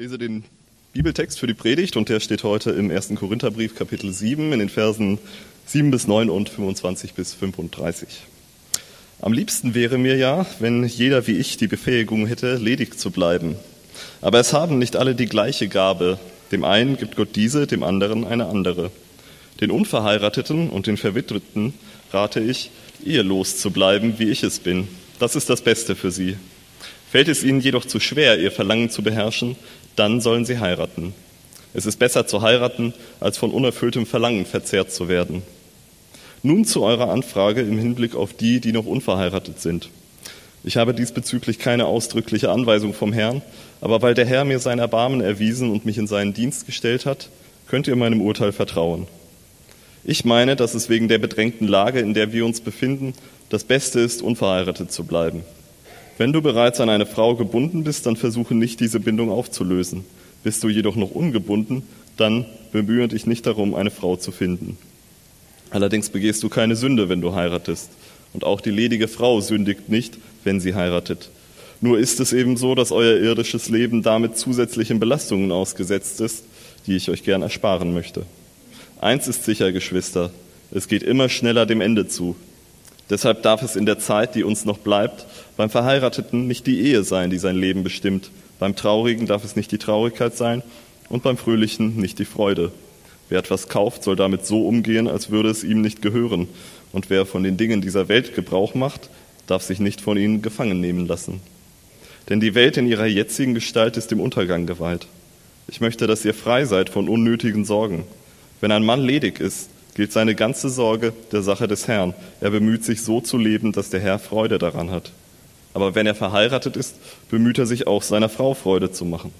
lese den Bibeltext für die Predigt und der steht heute im 1. Korintherbrief Kapitel 7 in den Versen 7 bis 9 und 25 bis 35. Am liebsten wäre mir ja, wenn jeder wie ich die Befähigung hätte, ledig zu bleiben. Aber es haben nicht alle die gleiche Gabe. Dem einen gibt Gott diese, dem anderen eine andere. Den Unverheirateten und den Verwitweten rate ich, ehelos zu bleiben, wie ich es bin. Das ist das Beste für sie. Fällt es ihnen jedoch zu schwer, ihr Verlangen zu beherrschen, dann sollen sie heiraten. Es ist besser zu heiraten, als von unerfülltem Verlangen verzehrt zu werden. Nun zu eurer Anfrage im Hinblick auf die, die noch unverheiratet sind. Ich habe diesbezüglich keine ausdrückliche Anweisung vom Herrn, aber weil der Herr mir sein Erbarmen erwiesen und mich in seinen Dienst gestellt hat, könnt ihr meinem Urteil vertrauen. Ich meine, dass es wegen der bedrängten Lage, in der wir uns befinden, das Beste ist, unverheiratet zu bleiben. Wenn du bereits an eine Frau gebunden bist, dann versuche nicht, diese Bindung aufzulösen. Bist du jedoch noch ungebunden, dann bemühe dich nicht darum, eine Frau zu finden. Allerdings begehst du keine Sünde, wenn du heiratest. Und auch die ledige Frau sündigt nicht, wenn sie heiratet. Nur ist es eben so, dass euer irdisches Leben damit zusätzlichen Belastungen ausgesetzt ist, die ich euch gern ersparen möchte. Eins ist sicher, Geschwister, es geht immer schneller dem Ende zu. Deshalb darf es in der Zeit, die uns noch bleibt, beim Verheirateten nicht die Ehe sein, die sein Leben bestimmt. Beim Traurigen darf es nicht die Traurigkeit sein und beim Fröhlichen nicht die Freude. Wer etwas kauft, soll damit so umgehen, als würde es ihm nicht gehören. Und wer von den Dingen dieser Welt Gebrauch macht, darf sich nicht von ihnen gefangen nehmen lassen. Denn die Welt in ihrer jetzigen Gestalt ist dem Untergang geweiht. Ich möchte, dass ihr frei seid von unnötigen Sorgen. Wenn ein Mann ledig ist, gilt seine ganze Sorge der Sache des Herrn. Er bemüht sich so zu leben, dass der Herr Freude daran hat. Aber wenn er verheiratet ist, bemüht er sich auch seiner Frau Freude zu machen.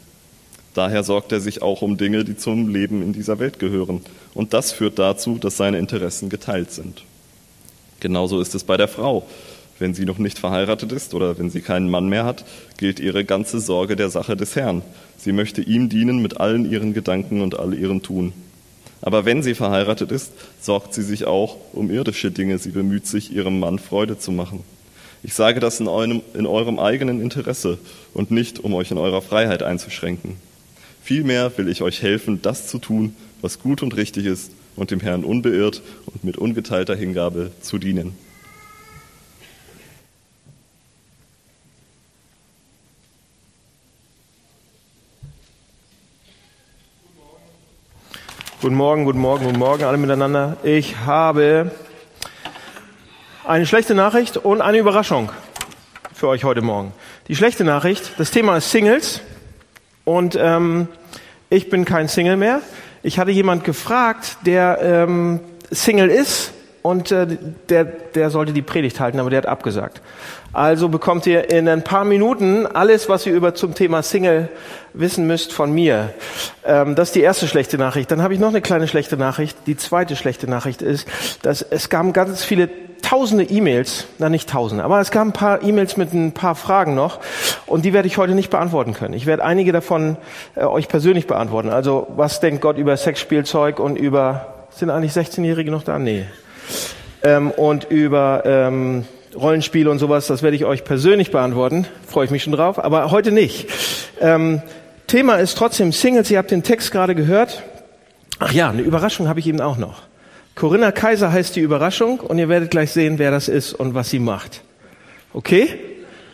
Daher sorgt er sich auch um Dinge, die zum Leben in dieser Welt gehören. Und das führt dazu, dass seine Interessen geteilt sind. Genauso ist es bei der Frau. Wenn sie noch nicht verheiratet ist oder wenn sie keinen Mann mehr hat, gilt ihre ganze Sorge der Sache des Herrn. Sie möchte ihm dienen mit allen ihren Gedanken und all ihrem Tun. Aber wenn sie verheiratet ist, sorgt sie sich auch um irdische Dinge. Sie bemüht sich, ihrem Mann Freude zu machen. Ich sage das in eurem, in eurem eigenen Interesse und nicht, um euch in eurer Freiheit einzuschränken. Vielmehr will ich euch helfen, das zu tun, was gut und richtig ist und dem Herrn unbeirrt und mit ungeteilter Hingabe zu dienen. Guten Morgen, guten Morgen, guten Morgen alle miteinander. Ich habe eine schlechte Nachricht und eine Überraschung für euch heute Morgen. Die schlechte Nachricht, das Thema ist Singles und ähm, ich bin kein Single mehr. Ich hatte jemand gefragt, der ähm, Single ist und äh, der, der sollte die Predigt halten, aber der hat abgesagt. Also bekommt ihr in ein paar Minuten alles, was ihr über zum Thema Single wissen müsst von mir. Ähm, das ist die erste schlechte Nachricht. Dann habe ich noch eine kleine schlechte Nachricht. Die zweite schlechte Nachricht ist, dass es gab ganz viele tausende E-Mails, na nicht tausende, aber es gab ein paar E-Mails mit ein paar Fragen noch und die werde ich heute nicht beantworten können. Ich werde einige davon äh, euch persönlich beantworten. Also was denkt Gott über Sexspielzeug und über, sind eigentlich 16-Jährige noch da? Nee. Ähm, und über ähm, Rollenspiele und sowas, das werde ich euch persönlich beantworten. Freue ich mich schon drauf, aber heute nicht. Ähm, Thema ist trotzdem Singles. Ihr habt den Text gerade gehört. Ach ja, eine Überraschung habe ich eben auch noch. Corinna Kaiser heißt die Überraschung und ihr werdet gleich sehen, wer das ist und was sie macht. Okay?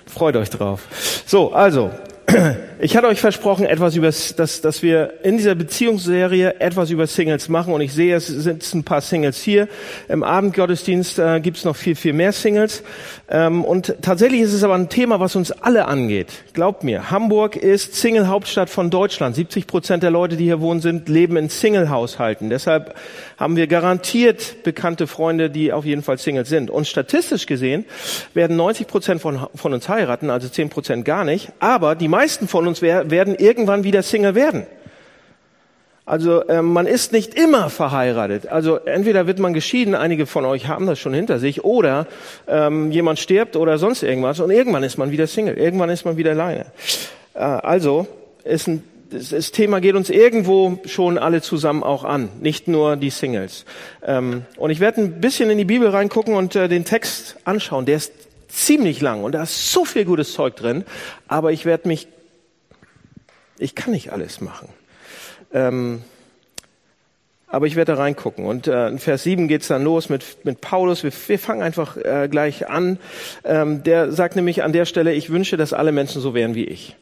Freut euch drauf. So, also, ich hatte euch versprochen, etwas über, dass, dass wir in dieser Beziehungsserie etwas über Singles machen und ich sehe, es sind ein paar Singles hier. Im Abendgottesdienst äh, gibt es noch viel, viel mehr Singles. Ähm, und tatsächlich ist es aber ein Thema, was uns alle angeht. Glaubt mir, Hamburg ist Single-Hauptstadt von Deutschland. 70 Prozent der Leute, die hier wohnen, sind, leben in Single-Haushalten. Deshalb haben wir garantiert bekannte Freunde, die auf jeden Fall Singles sind. Und statistisch gesehen werden 90 Prozent von, von uns heiraten, also 10 Prozent gar nicht. Aber die meisten von uns werden irgendwann wieder Single werden. Also äh, man ist nicht immer verheiratet. Also entweder wird man geschieden, einige von euch haben das schon hinter sich, oder ähm, jemand stirbt oder sonst irgendwas und irgendwann ist man wieder Single, irgendwann ist man wieder alleine. Äh, also ist ein, das, das Thema geht uns irgendwo schon alle zusammen auch an, nicht nur die Singles. Ähm, und ich werde ein bisschen in die Bibel reingucken und äh, den Text anschauen. Der ist ziemlich lang und da ist so viel gutes Zeug drin, aber ich werde mich Ich kann nicht alles machen. Ähm, aber ich werde da reingucken. Und äh, in Vers 7 geht's dann los mit, mit Paulus. Wir, wir fangen einfach äh, gleich an. Ähm, der sagt nämlich an der Stelle, ich wünsche, dass alle Menschen so wären wie ich.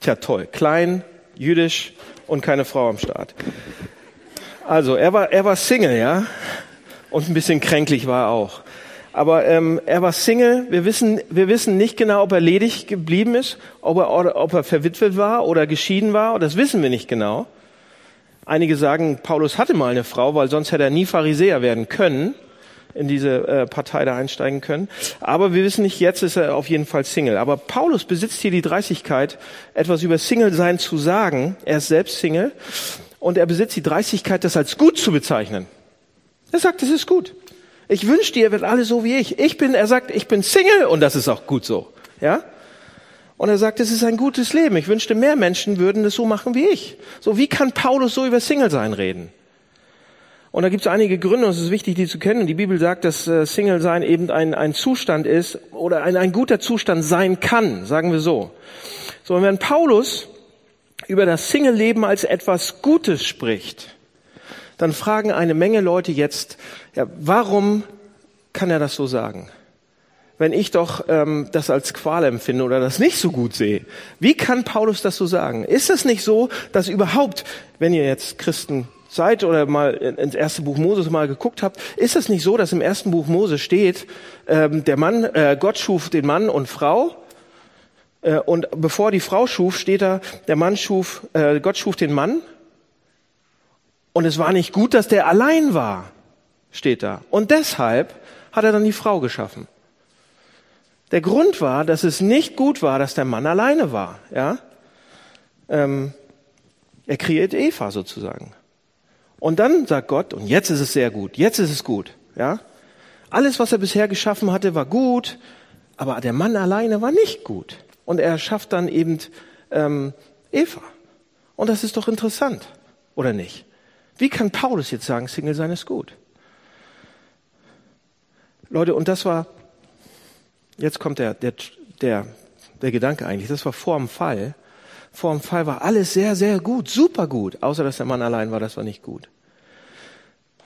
Tja, toll. Klein, jüdisch und keine Frau am Start. Also, er war, er war Single, ja. Und ein bisschen kränklich war er auch. Aber ähm, er war Single. Wir wissen, wir wissen nicht genau, ob er ledig geblieben ist, ob er, ob er verwitwet war oder geschieden war. Das wissen wir nicht genau. Einige sagen, Paulus hatte mal eine Frau, weil sonst hätte er nie Pharisäer werden können, in diese äh, Partei da einsteigen können. Aber wir wissen nicht, jetzt ist er auf jeden Fall Single. Aber Paulus besitzt hier die Dreistigkeit, etwas über Single-Sein zu sagen. Er ist selbst Single. Und er besitzt die Dreistigkeit, das als gut zu bezeichnen. Er sagt, es ist gut. Ich wünschte, ihr werdet alle so wie ich. Ich bin, er sagt, ich bin Single und das ist auch gut so. Ja? Und er sagt, es ist ein gutes Leben. Ich wünschte, mehr Menschen würden es so machen wie ich. So, wie kann Paulus so über Single-Sein reden? Und da gibt es einige Gründe, und es ist wichtig, die zu kennen. Die Bibel sagt, dass äh, Single-Sein eben ein, ein Zustand ist oder ein, ein guter Zustand sein kann, sagen wir so. So, und wenn Paulus über das Single-Leben als etwas Gutes spricht, dann fragen eine Menge Leute jetzt, ja, warum kann er das so sagen? Wenn ich doch ähm, das als Qual empfinde oder das nicht so gut sehe. Wie kann Paulus das so sagen? Ist es nicht so, dass überhaupt, wenn ihr jetzt Christen seid oder mal ins erste Buch Moses mal geguckt habt, ist es nicht so, dass im ersten Buch Moses steht, ähm, der Mann, äh, Gott schuf den Mann und Frau äh, und bevor die Frau schuf, steht da, der Mann schuf, äh, Gott schuf den Mann und es war nicht gut, dass der allein war, steht da. Und deshalb hat er dann die Frau geschaffen. Der Grund war, dass es nicht gut war, dass der Mann alleine war. Ja, ähm, er kreiert Eva sozusagen. Und dann sagt Gott, und jetzt ist es sehr gut, jetzt ist es gut. Ja, alles, was er bisher geschaffen hatte, war gut, aber der Mann alleine war nicht gut. Und er schafft dann eben ähm, Eva. Und das ist doch interessant, oder nicht? Wie kann Paulus jetzt sagen, Single sein ist gut? Leute, und das war, jetzt kommt der, der, der, der Gedanke eigentlich, das war vor dem Fall. Vor dem Fall war alles sehr, sehr gut, super gut, außer dass der Mann allein war, das war nicht gut.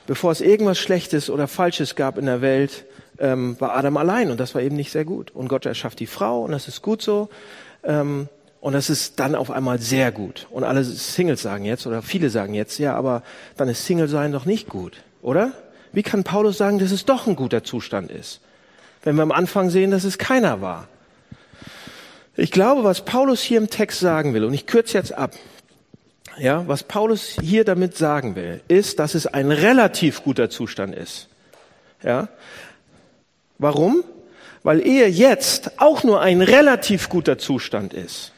Bevor es irgendwas Schlechtes oder Falsches gab in der Welt, ähm, war Adam allein und das war eben nicht sehr gut. Und Gott erschafft die Frau und das ist gut so. Ähm, und das ist dann auf einmal sehr gut. Und alle Singles sagen jetzt, oder viele sagen jetzt, ja, aber dann ist Single sein doch nicht gut, oder? Wie kann Paulus sagen, dass es doch ein guter Zustand ist? Wenn wir am Anfang sehen, dass es keiner war. Ich glaube, was Paulus hier im Text sagen will, und ich kürze jetzt ab, ja, was Paulus hier damit sagen will, ist, dass es ein relativ guter Zustand ist. Ja. Warum? Weil Ehe jetzt auch nur ein relativ guter Zustand ist.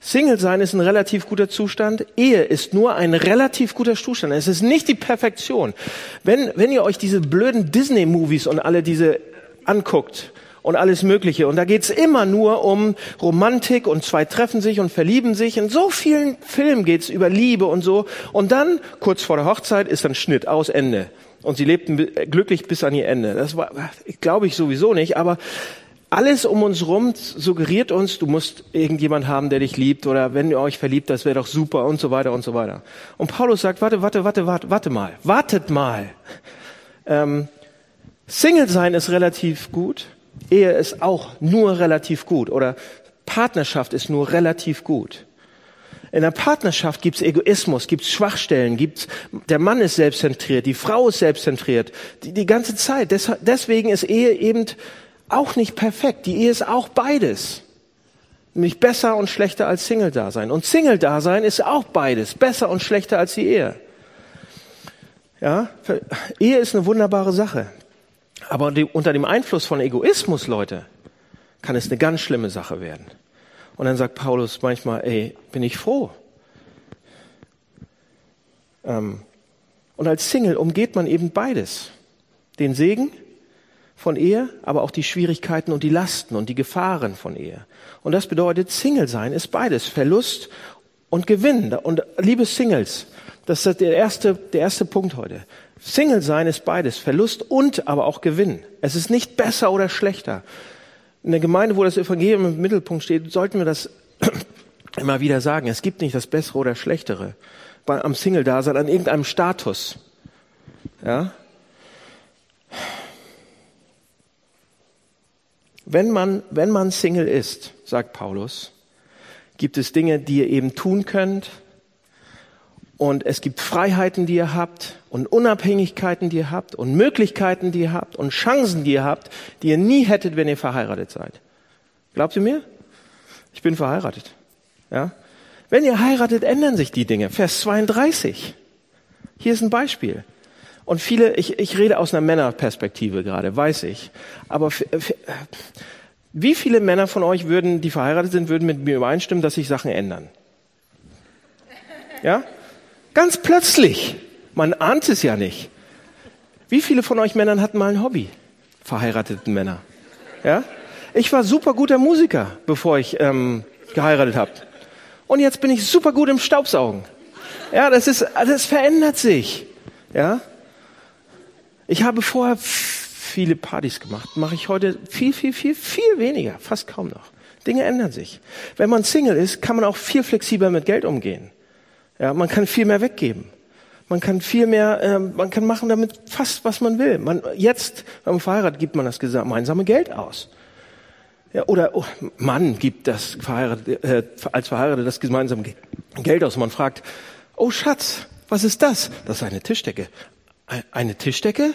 Single sein ist ein relativ guter Zustand. Ehe ist nur ein relativ guter Zustand. Es ist nicht die Perfektion. Wenn, wenn ihr euch diese blöden Disney-Movies und alle diese anguckt und alles Mögliche, und da geht's immer nur um Romantik und zwei treffen sich und verlieben sich. In so vielen Filmen geht's über Liebe und so. Und dann, kurz vor der Hochzeit, ist dann Schnitt aus Ende. Und sie lebten glücklich bis an ihr Ende. Das war, glaube ich sowieso nicht, aber alles um uns rum suggeriert uns, du musst irgendjemand haben, der dich liebt oder wenn ihr euch verliebt, das wäre doch super und so weiter und so weiter. Und Paulus sagt, warte, warte, warte, warte, warte mal, wartet mal. Ähm, Single sein ist relativ gut, Ehe ist auch nur relativ gut oder Partnerschaft ist nur relativ gut. In der Partnerschaft gibt's Egoismus, gibt's Schwachstellen, gibt's der Mann ist selbstzentriert, die Frau ist selbstzentriert, die, die ganze Zeit. deswegen ist Ehe eben auch nicht perfekt. Die Ehe ist auch beides. Nämlich besser und schlechter als Single-Dasein. Und Single-Dasein ist auch beides. Besser und schlechter als die Ehe. Ja, Ehe ist eine wunderbare Sache. Aber unter dem Einfluss von Egoismus, Leute, kann es eine ganz schlimme Sache werden. Und dann sagt Paulus manchmal, ey, bin ich froh. Ähm, und als Single umgeht man eben beides. Den Segen von Ehe, aber auch die Schwierigkeiten und die Lasten und die Gefahren von Ehe. Und das bedeutet, Single sein ist beides, Verlust und Gewinn. Und liebe Singles, das ist der erste, der erste Punkt heute. Single sein ist beides, Verlust und aber auch Gewinn. Es ist nicht besser oder schlechter. in der Gemeinde, wo das Evangelium im Mittelpunkt steht, sollten wir das immer wieder sagen. Es gibt nicht das Bessere oder Schlechtere am Single-Dasein, an irgendeinem Status. Ja? Wenn man, wenn man Single ist, sagt Paulus, gibt es Dinge, die ihr eben tun könnt. Und es gibt Freiheiten, die ihr habt und Unabhängigkeiten, die ihr habt und Möglichkeiten, die ihr habt und Chancen, die ihr habt, die ihr nie hättet, wenn ihr verheiratet seid. Glaubt ihr mir? Ich bin verheiratet. Ja? Wenn ihr heiratet, ändern sich die Dinge. Vers 32. Hier ist ein Beispiel. Und viele, ich, ich rede aus einer Männerperspektive gerade, weiß ich. Aber wie viele Männer von euch würden, die verheiratet sind, würden mit mir übereinstimmen, dass sich Sachen ändern? Ja? Ganz plötzlich. Man ahnt es ja nicht. Wie viele von euch Männern hatten mal ein Hobby? Verheirateten Männer. Ja? Ich war super guter Musiker, bevor ich ähm, geheiratet habe. Und jetzt bin ich super gut im Staubsaugen. Ja, das ist, das verändert sich. Ja? Ich habe vorher viele Partys gemacht, mache ich heute viel, viel, viel, viel weniger, fast kaum noch. Dinge ändern sich. Wenn man Single ist, kann man auch viel flexibler mit Geld umgehen. Ja, man kann viel mehr weggeben. Man kann viel mehr, äh, man kann machen damit fast, was man will. Man, jetzt, wenn man verheiratet, gibt man das gemeinsame Geld aus. Ja, oder oh, Mann gibt das verheiratet, äh, als verheiratet das gemeinsame Geld aus. Man fragt, oh Schatz, was ist das? Das ist eine Tischdecke. Eine Tischdecke?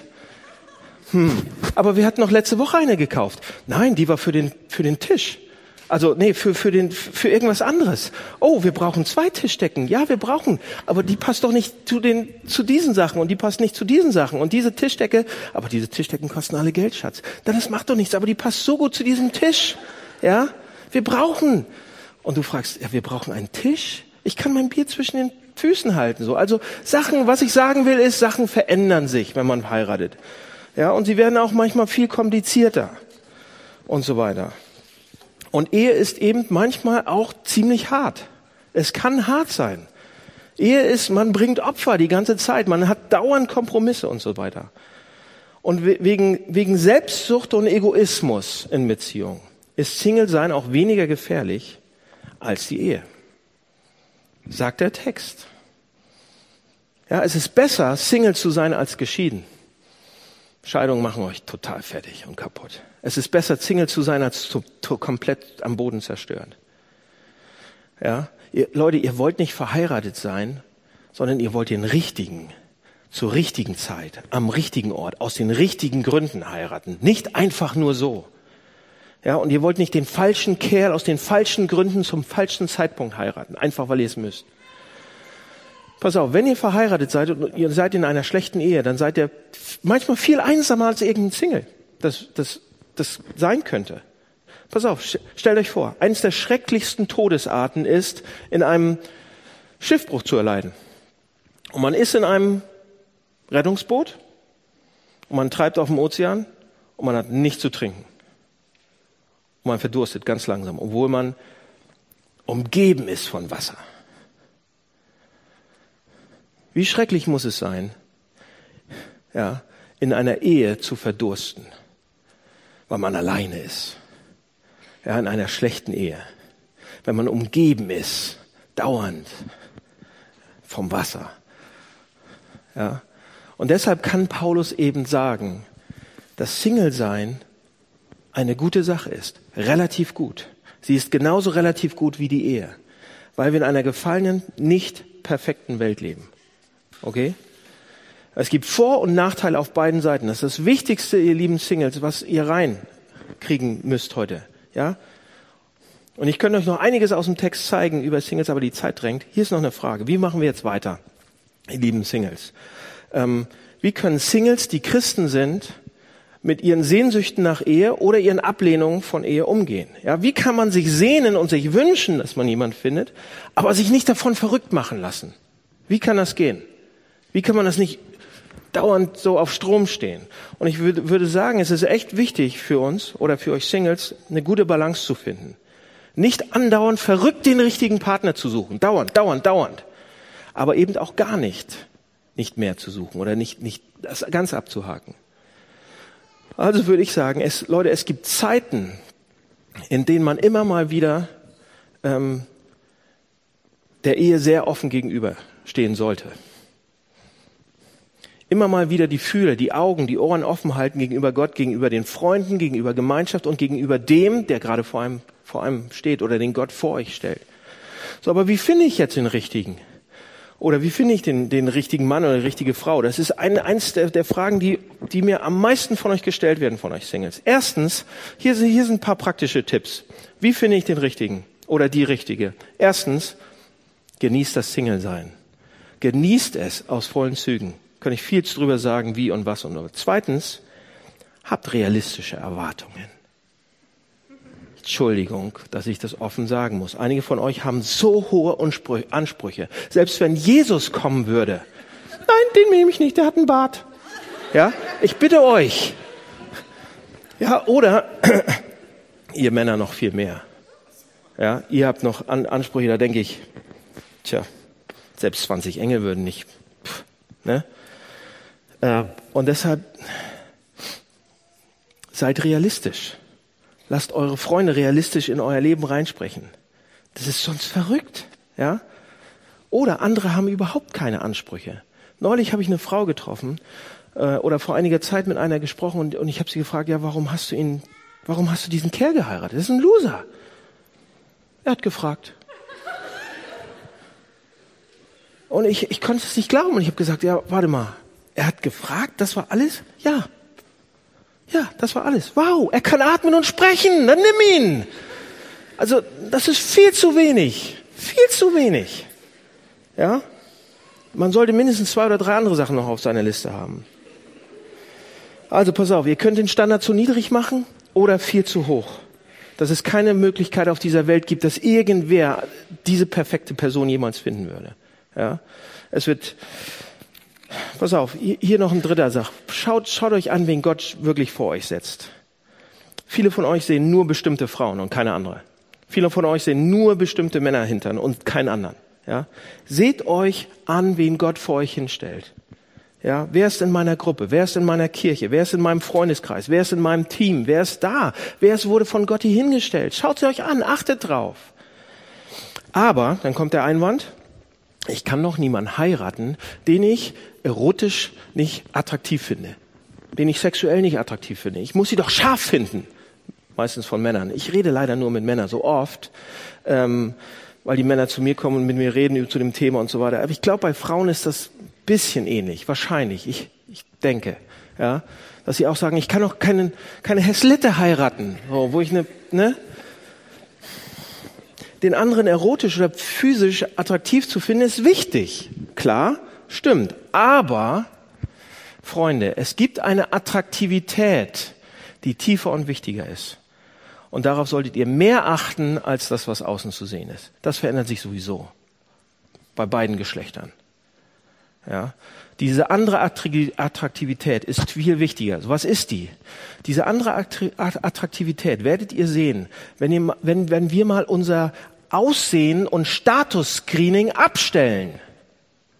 Hm, aber wir hatten noch letzte Woche eine gekauft. Nein, die war für den, für den Tisch. Also, nee, für, für, den, für irgendwas anderes. Oh, wir brauchen zwei Tischdecken. Ja, wir brauchen. Aber die passt doch nicht zu, den, zu diesen Sachen und die passt nicht zu diesen Sachen. Und diese Tischdecke, aber diese Tischdecken kosten alle Geld, Schatz. Dann das macht doch nichts, aber die passt so gut zu diesem Tisch. Ja, wir brauchen. Und du fragst, ja, wir brauchen einen Tisch? Ich kann mein Bier zwischen den Füßen halten, so. Also Sachen, was ich sagen will, ist, Sachen verändern sich, wenn man heiratet. Ja, und sie werden auch manchmal viel komplizierter und so weiter. Und Ehe ist eben manchmal auch ziemlich hart. Es kann hart sein. Ehe ist, man bringt Opfer die ganze Zeit, man hat dauernd Kompromisse und so weiter. Und wegen, wegen Selbstsucht und Egoismus in Beziehung ist Single sein auch weniger gefährlich als die Ehe. Sagt der Text. Ja, es ist besser, Single zu sein als geschieden. Scheidungen machen euch total fertig und kaputt. Es ist besser, Single zu sein, als zu, zu komplett am Boden zerstört. Ja, ihr, Leute, ihr wollt nicht verheiratet sein, sondern ihr wollt den richtigen, zur richtigen Zeit, am richtigen Ort, aus den richtigen Gründen heiraten. Nicht einfach nur so. Ja, und ihr wollt nicht den falschen Kerl aus den falschen Gründen zum falschen Zeitpunkt heiraten, einfach weil ihr es müsst. Pass auf, wenn ihr verheiratet seid und ihr seid in einer schlechten Ehe, dann seid ihr manchmal viel einsamer als irgendein Single, das, das, das sein könnte. Pass auf, stellt euch vor, eines der schrecklichsten Todesarten ist, in einem Schiffbruch zu erleiden. Und man ist in einem Rettungsboot und man treibt auf dem Ozean und man hat nichts zu trinken. Und man verdurstet ganz langsam, obwohl man umgeben ist von Wasser. Wie schrecklich muss es sein, ja, in einer Ehe zu verdursten, weil man alleine ist. Ja, in einer schlechten Ehe. Wenn man umgeben ist, dauernd vom Wasser. Ja. Und deshalb kann Paulus eben sagen, dass Single-Sein eine gute Sache ist. Relativ gut. Sie ist genauso relativ gut wie die Ehe. Weil wir in einer gefallenen, nicht perfekten Welt leben. Okay? Es gibt Vor- und Nachteile auf beiden Seiten. Das ist das Wichtigste, ihr lieben Singles, was ihr reinkriegen müsst heute. Ja? Und ich könnte euch noch einiges aus dem Text zeigen über Singles, aber die Zeit drängt. Hier ist noch eine Frage. Wie machen wir jetzt weiter, ihr lieben Singles? Ähm, wie können Singles, die Christen sind, mit ihren Sehnsüchten nach Ehe oder ihren Ablehnungen von Ehe umgehen? Ja, wie kann man sich sehnen und sich wünschen, dass man jemand findet, aber sich nicht davon verrückt machen lassen? Wie kann das gehen? Wie kann man das nicht dauernd so auf Strom stehen? Und ich würde, würde sagen, es ist echt wichtig für uns oder für euch Singles, eine gute Balance zu finden. Nicht andauernd verrückt den richtigen Partner zu suchen. Dauernd, dauernd, dauernd. Aber eben auch gar nicht, nicht mehr zu suchen oder nicht, nicht das ganz abzuhaken. Also würde ich sagen, es, Leute, es gibt Zeiten, in denen man immer mal wieder ähm, der Ehe sehr offen gegenüberstehen sollte. Immer mal wieder die Fühler, die Augen, die Ohren offen halten gegenüber Gott, gegenüber den Freunden, gegenüber Gemeinschaft und gegenüber dem, der gerade vor einem, vor einem steht oder den Gott vor euch stellt. So, aber wie finde ich jetzt den richtigen? Oder wie finde ich den, den richtigen Mann oder die richtige Frau? Das ist eine, eins der, der Fragen, die, die mir am meisten von euch gestellt werden, von euch Singles. Erstens, hier, hier sind ein paar praktische Tipps. Wie finde ich den richtigen oder die richtige? Erstens, genießt das Single-Sein. Genießt es aus vollen Zügen. Kann ich viel drüber sagen, wie und was und was. Zweitens, habt realistische Erwartungen. Entschuldigung, dass ich das offen sagen muss. Einige von euch haben so hohe Ansprüche. Selbst wenn Jesus kommen würde. Nein, den nehme ich nicht, der hat einen Bart. Ja, ich bitte euch. Ja, oder ihr Männer noch viel mehr. Ja, ihr habt noch Ansprüche, da denke ich, tja, selbst 20 Engel würden nicht. Pff, ne? Äh, und deshalb seid realistisch. Lasst eure Freunde realistisch in euer Leben reinsprechen. Das ist sonst verrückt, ja? Oder andere haben überhaupt keine Ansprüche. Neulich habe ich eine Frau getroffen äh, oder vor einiger Zeit mit einer gesprochen und, und ich habe sie gefragt, ja, warum hast du ihn, warum hast du diesen Kerl geheiratet? Das ist ein Loser. Er hat gefragt. Und ich, ich konnte es nicht glauben und ich habe gesagt, ja, warte mal, er hat gefragt, das war alles? Ja, ja, das war alles. Wow, er kann atmen und sprechen, dann nimm ihn. Also, das ist viel zu wenig. Viel zu wenig. Ja? Man sollte mindestens zwei oder drei andere Sachen noch auf seiner Liste haben. Also pass auf, ihr könnt den Standard zu niedrig machen oder viel zu hoch. Dass es keine Möglichkeit auf dieser Welt gibt, dass irgendwer diese perfekte Person jemals finden würde. Ja? Es wird, Pass auf, hier noch ein dritter Sach. Schaut, schaut euch an, wen Gott wirklich vor euch setzt. Viele von euch sehen nur bestimmte Frauen und keine andere. Viele von euch sehen nur bestimmte Männer hintern und keinen anderen. Ja? Seht euch an, wen Gott vor euch hinstellt. Ja, wer ist in meiner Gruppe? Wer ist in meiner Kirche? Wer ist in meinem Freundeskreis? Wer ist in meinem Team? Wer ist da? Wer ist, wurde von Gott hier hingestellt? Schaut sie euch an, achtet drauf. Aber, dann kommt der Einwand, ich kann doch niemanden heiraten, den ich erotisch nicht attraktiv finde, den ich sexuell nicht attraktiv finde. Ich muss sie doch scharf finden, meistens von Männern. Ich rede leider nur mit Männern so oft, ähm, weil die Männer zu mir kommen und mit mir reden zu dem Thema und so weiter. Aber ich glaube, bei Frauen ist das bisschen ähnlich, wahrscheinlich. Ich, ich denke, ja, dass sie auch sagen, ich kann doch keine Häslitte heiraten, so, wo ich eine, ne, den anderen erotisch oder physisch attraktiv zu finden, ist wichtig. Klar, stimmt. Aber, Freunde, es gibt eine Attraktivität, die tiefer und wichtiger ist. Und darauf solltet ihr mehr achten als das, was außen zu sehen ist. Das verändert sich sowieso. Bei beiden Geschlechtern. Ja. Diese andere Attraktivität ist viel wichtiger. Was ist die? Diese andere Attraktivität werdet ihr sehen, wenn, ihr, wenn, wenn wir mal unser Aussehen und Status-Screening abstellen.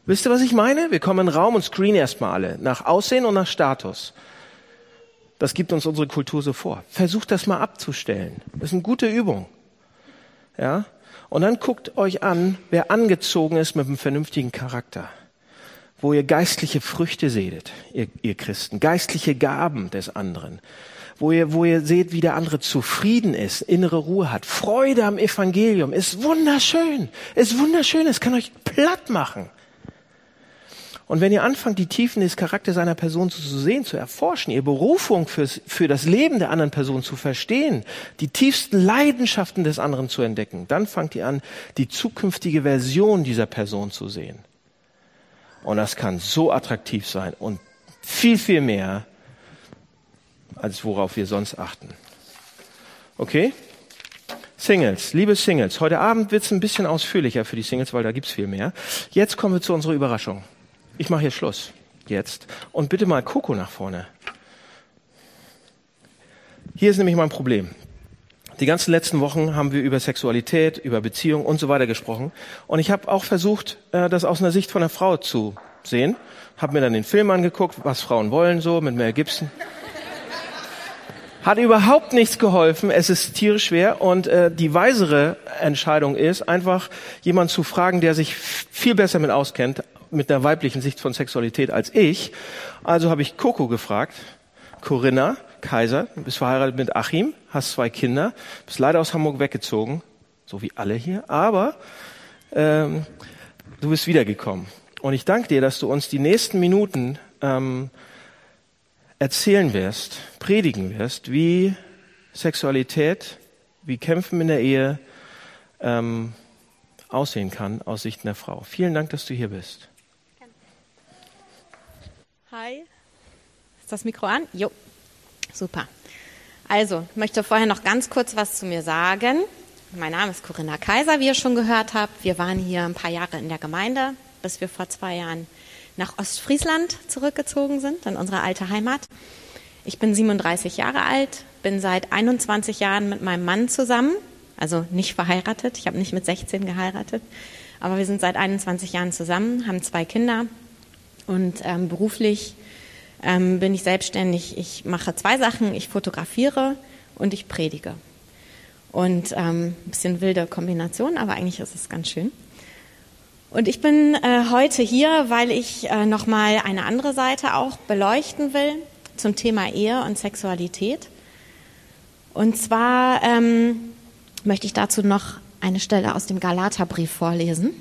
Wisst ihr, was ich meine? Wir kommen in den Raum und screenen erstmal alle. Nach Aussehen und nach Status. Das gibt uns unsere Kultur so vor. Versucht das mal abzustellen. Das ist eine gute Übung. Ja? Und dann guckt euch an, wer angezogen ist mit einem vernünftigen Charakter. Wo ihr geistliche Früchte seht, ihr, ihr Christen. Geistliche Gaben des anderen wo ihr, wo ihr seht, wie der andere zufrieden ist, innere Ruhe hat. Freude am Evangelium ist wunderschön, ist wunderschön, es kann euch platt machen. Und wenn ihr anfangt, die Tiefen des Charakters einer Person zu sehen, zu erforschen, ihr Berufung fürs, für das Leben der anderen Person zu verstehen, die tiefsten Leidenschaften des anderen zu entdecken, dann fangt ihr an, die zukünftige Version dieser Person zu sehen. Und das kann so attraktiv sein und viel, viel mehr, als worauf wir sonst achten. Okay? Singles, liebe Singles, heute Abend wird's ein bisschen ausführlicher für die Singles, weil da gibt's viel mehr. Jetzt kommen wir zu unserer Überraschung. Ich mache hier Schluss. Jetzt. Und bitte mal Coco nach vorne. Hier ist nämlich mein Problem. Die ganzen letzten Wochen haben wir über Sexualität, über Beziehung und so weiter gesprochen. Und ich habe auch versucht, äh, das aus einer Sicht von einer Frau zu sehen. Habe mir dann den Film angeguckt, was Frauen wollen, so mit Mel Gibson. Hat überhaupt nichts geholfen. Es ist tierisch schwer. Und äh, die weisere Entscheidung ist, einfach jemand zu fragen, der sich viel besser mit auskennt, mit der weiblichen Sicht von Sexualität als ich. Also habe ich Coco gefragt. Corinna Kaiser, bist verheiratet mit Achim, hast zwei Kinder, bist leider aus Hamburg weggezogen, so wie alle hier, aber ähm, du bist wiedergekommen. Und ich danke dir, dass du uns die nächsten Minuten ähm, erzählen wirst, predigen wirst, wie Sexualität, wie Kämpfen in der Ehe ähm, aussehen kann aus Sicht einer Frau. Vielen Dank, dass du hier bist. Hi. Ist das Mikro an? Jo. Super. Also, ich möchte vorher noch ganz kurz was zu mir sagen. Mein Name ist Corinna Kaiser, wie ihr schon gehört habt. Wir waren hier ein paar Jahre in der Gemeinde, bis wir vor zwei Jahren nach Ostfriesland zurückgezogen sind, in unsere alte Heimat. Ich bin 37 Jahre alt, bin seit 21 Jahren mit meinem Mann zusammen, also nicht verheiratet. Ich habe nicht mit 16 geheiratet, aber wir sind seit 21 Jahren zusammen, haben zwei Kinder und ähm, beruflich ähm, bin ich selbstständig. Ich mache zwei Sachen. Ich fotografiere und ich predige. Und ähm, ein bisschen wilde Kombination, aber eigentlich ist es ganz schön. Und ich bin äh, heute hier, weil ich äh, nochmal eine andere Seite auch beleuchten will zum Thema Ehe und Sexualität. Und zwar ähm, möchte ich dazu noch eine Stelle aus dem Galaterbrief vorlesen.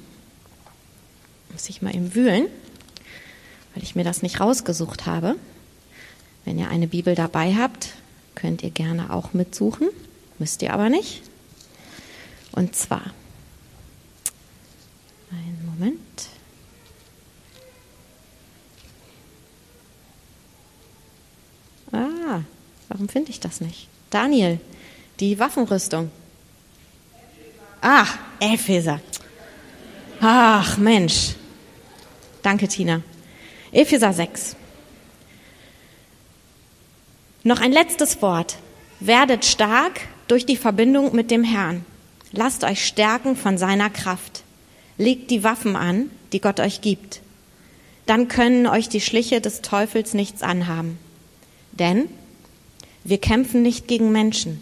Muss ich mal eben wühlen weil ich mir das nicht rausgesucht habe. Wenn ihr eine Bibel dabei habt, könnt ihr gerne auch mitsuchen, müsst ihr aber nicht. Und zwar, einen Moment. Ah, warum finde ich das nicht? Daniel, die Waffenrüstung. Ah, Epheser. Ach, Mensch. Danke, Tina. Epheser 6. Noch ein letztes Wort. Werdet stark durch die Verbindung mit dem Herrn. Lasst euch stärken von seiner Kraft. Legt die Waffen an, die Gott euch gibt. Dann können euch die Schliche des Teufels nichts anhaben. Denn wir kämpfen nicht gegen Menschen.